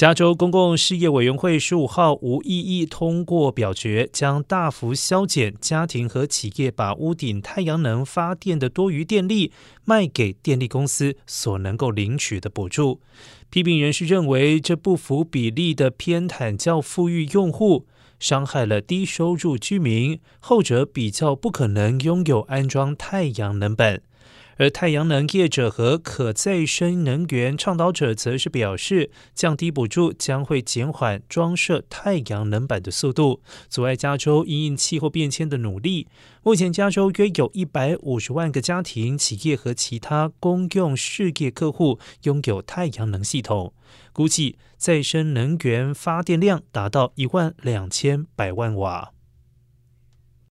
加州公共事业委员会十五号无异议通过表决，将大幅削减家庭和企业把屋顶太阳能发电的多余电力卖给电力公司所能够领取的补助。批评人士认为，这不符比例的偏袒较富裕用户，伤害了低收入居民，后者比较不可能拥有安装太阳能板。而太阳能业者和可再生能源倡导者则是表示，降低补助将会减缓装设太阳能板的速度，阻碍加州因应气候变迁的努力。目前，加州约有一百五十万个家庭、企业和其他公用事业客户拥有太阳能系统，估计再生能源发电量达到一万两千百万瓦。